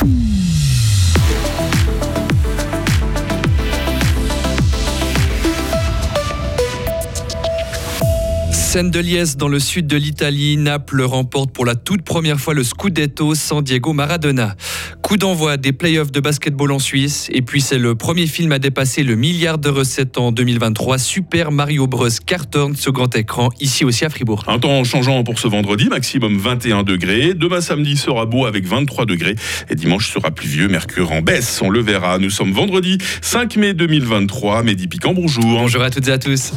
Bye. Scène de liesse dans le sud de l'Italie, Naples remporte pour la toute première fois le Scudetto sans Diego Maradona. Coup d'envoi des playoffs de basketball en Suisse et puis c'est le premier film à dépasser le milliard de recettes en 2023. Super Mario Bros cartonne sur grand écran ici aussi à Fribourg. Un temps changeant pour ce vendredi, maximum 21 degrés. Demain samedi sera beau avec 23 degrés et dimanche sera pluvieux, mercure en baisse. On le verra. Nous sommes vendredi 5 mai 2023. Mehdi Piquant, bonjour. Bonjour à toutes et à tous.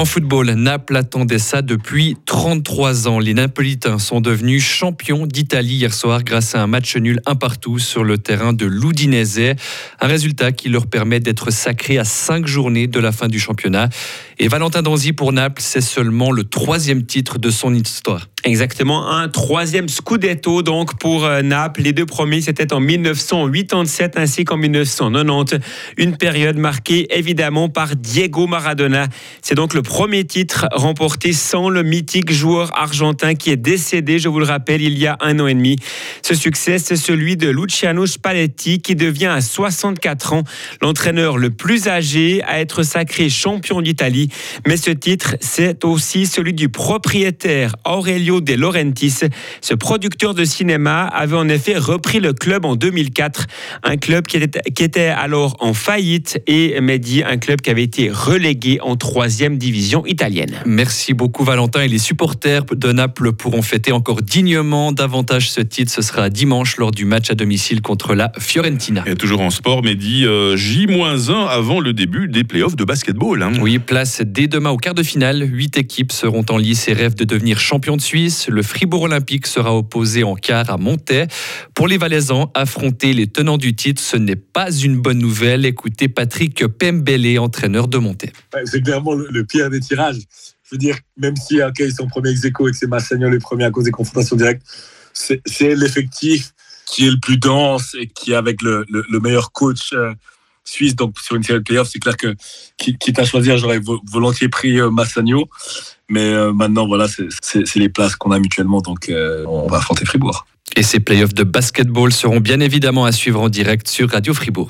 En football, Naples attendait ça depuis 33 ans. Les Napolitains sont devenus champions d'Italie hier soir grâce à un match nul un partout sur le terrain de l'Udinese. Un résultat qui leur permet d'être sacrés à cinq journées de la fin du championnat. Et Valentin Danzi pour Naples, c'est seulement le troisième titre de son histoire. Exactement, un troisième Scudetto donc pour euh, Naples. Les deux premiers, c'était en 1987 ainsi qu'en 1990. Une période marquée évidemment par Diego Maradona. C'est donc le premier titre remporté sans le mythique joueur argentin qui est décédé, je vous le rappelle, il y a un an et demi. Ce succès, c'est celui de Luciano Spalletti qui devient à 64 ans l'entraîneur le plus âgé à être sacré champion d'Italie. Mais ce titre, c'est aussi celui du propriétaire Aurelio De Laurentiis. Ce producteur de cinéma avait en effet repris le club en 2004, un club qui était, qui était alors en faillite et Mehdi, un club qui avait été relégué en troisième division italienne. Merci beaucoup Valentin et les supporters de Naples pourront fêter encore dignement davantage ce titre. Ce sera dimanche lors du match à domicile contre la Fiorentina. Et toujours en sport, Mehdi, euh, J-1 avant le début des playoffs de basketball. Hein. Oui, place dès demain au quart de finale. Huit équipes seront en lice et rêvent de devenir champion de Suisse. Le Fribourg Olympique sera opposé en quart à Montaix. Pour les Valaisans, affronter les tenants du titre, ce n'est pas une bonne nouvelle. Écoutez Patrick Pembele, entraîneur de Montaix. C'est clairement le, pire des tirages. Je veux dire, même si okay, ils sont premiers ex et que c'est Massagnon les premiers à cause des confrontations directes, c'est l'effectif qui est le plus dense et qui, avec le, le, meilleur coach, euh, suisse, donc sur une série de playoffs, c'est clair que quitte à choisir, j'aurais volontiers pris euh, Massagno. Mais euh, maintenant, voilà, c'est les places qu'on a mutuellement, donc euh, on va affronter Fribourg. Et ces playoffs de basketball seront bien évidemment à suivre en direct sur Radio Fribourg.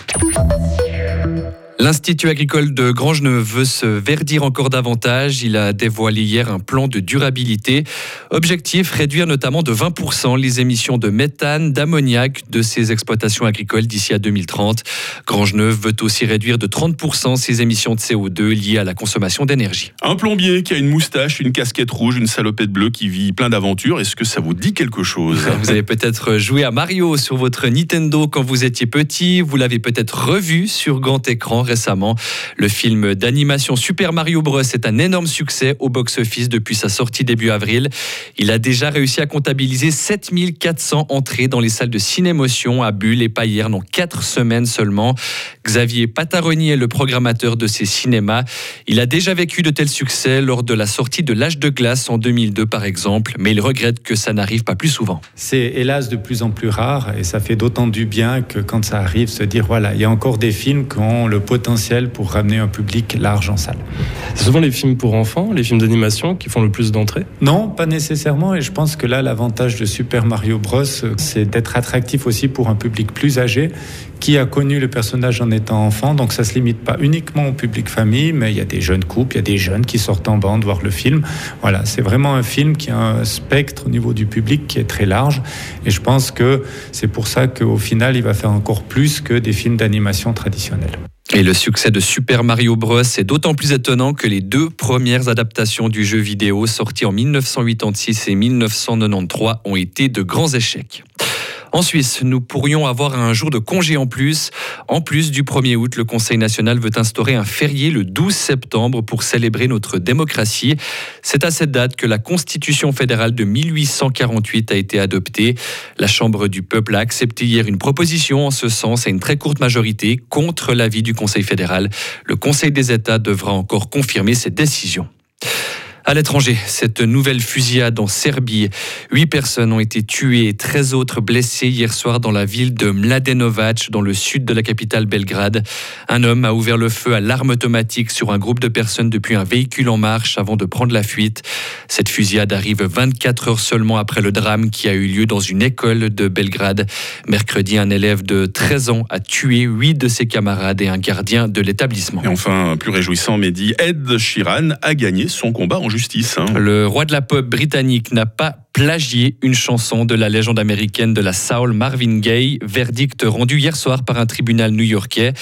L'Institut agricole de Grangeneuve veut se verdir encore davantage. Il a dévoilé hier un plan de durabilité. Objectif, réduire notamment de 20% les émissions de méthane, d'ammoniac de ses exploitations agricoles d'ici à 2030. Grangeneuve veut aussi réduire de 30% ses émissions de CO2 liées à la consommation d'énergie. Un plombier qui a une moustache, une casquette rouge, une salopette bleue qui vit plein d'aventures. Est-ce que ça vous dit quelque chose? Vous avez peut-être joué à Mario sur votre Nintendo quand vous étiez petit. Vous l'avez peut-être revu sur grand écran récemment. Le film d'animation Super Mario Bros est un énorme succès au box-office depuis sa sortie début avril. Il a déjà réussi à comptabiliser 7400 entrées dans les salles de cinémotion à Bulle et Payerne en 4 semaines seulement. Xavier Pataroni est le programmateur de ces cinémas. Il a déjà vécu de tels succès lors de la sortie de L'âge de glace en 2002 par exemple, mais il regrette que ça n'arrive pas plus souvent. C'est hélas de plus en plus rare et ça fait d'autant du bien que quand ça arrive, se dire voilà, il y a encore des films qui ont le potentiel pour ramener un public large en salle. C'est souvent les films pour enfants, les films d'animation qui font le plus d'entrées? Non, pas nécessairement. Et je pense que là, l'avantage de Super Mario Bros, c'est d'être attractif aussi pour un public plus âgé qui a connu le personnage en étant enfant. Donc ça se limite pas uniquement au public famille, mais il y a des jeunes couples, il y a des jeunes qui sortent en bande voir le film. Voilà, c'est vraiment un film qui a un spectre au niveau du public qui est très large. Et je pense que c'est pour ça qu'au final, il va faire encore plus que des films d'animation traditionnels. Et le succès de Super Mario Bros est d'autant plus étonnant que les deux premières adaptations du jeu vidéo sorties en 1986 et 1993 ont été de grands échecs. En Suisse, nous pourrions avoir un jour de congé en plus. En plus du 1er août, le Conseil national veut instaurer un férié le 12 septembre pour célébrer notre démocratie. C'est à cette date que la Constitution fédérale de 1848 a été adoptée. La Chambre du peuple a accepté hier une proposition en ce sens à une très courte majorité contre l'avis du Conseil fédéral. Le Conseil des États devra encore confirmer cette décision. À l'étranger, cette nouvelle fusillade en Serbie. Huit personnes ont été tuées et 13 autres blessées hier soir dans la ville de Mladenovac, dans le sud de la capitale Belgrade. Un homme a ouvert le feu à l'arme automatique sur un groupe de personnes depuis un véhicule en marche avant de prendre la fuite. Cette fusillade arrive 24 heures seulement après le drame qui a eu lieu dans une école de Belgrade. Mercredi, un élève de 13 ans a tué huit de ses camarades et un gardien de l'établissement. Et enfin, plus réjouissant, Mehdi, Ed a gagné son combat en justice. Hein. Le roi de la pop britannique n'a pas plagié une chanson de la légende américaine de la soul Marvin Gaye, verdict rendu hier soir par un tribunal new-yorkais.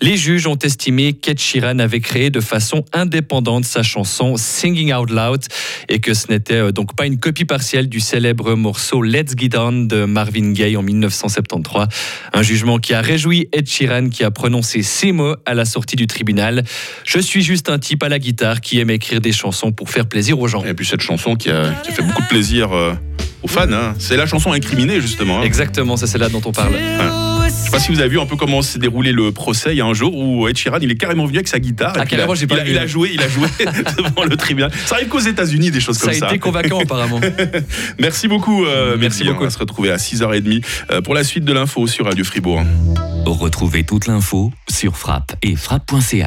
Les juges ont estimé qu'Ed Sheeran avait créé de façon indépendante sa chanson Singing Out Loud et que ce n'était euh, donc pas une copie partielle du célèbre morceau Let's Get On de Marvin Gaye en 1973. Un jugement qui a réjoui Ed Sheeran qui a prononcé ces mots à la sortie du tribunal. Je suis juste un type à la guitare qui aime écrire des chansons pour faire plaisir aux gens. Et puis cette chanson qui a, qui a fait beaucoup de plaisir euh, aux fans, hein. c'est la chanson incriminée justement. hein. Exactement, c'est celle-là dont on parle. Je sais pas si vous avez vu un peu comment s'est déroulé le procès. Il y a un jour où Ed Sheeran, il est carrément venu avec sa guitare. Ah, et il a- pas il a, vu. il a joué, il a joué devant le tribunal. Ça arrive qu'aux États-Unis des choses Ça comme a ça. été convaincant apparemment. Merci beaucoup. euh, Merci Mehdi. beaucoup. On va se retrouver à 6h30 euh, pour la suite de l'info sur Radio Fribourg. Retrouvez toute l'info sur frappe et frappe.ch.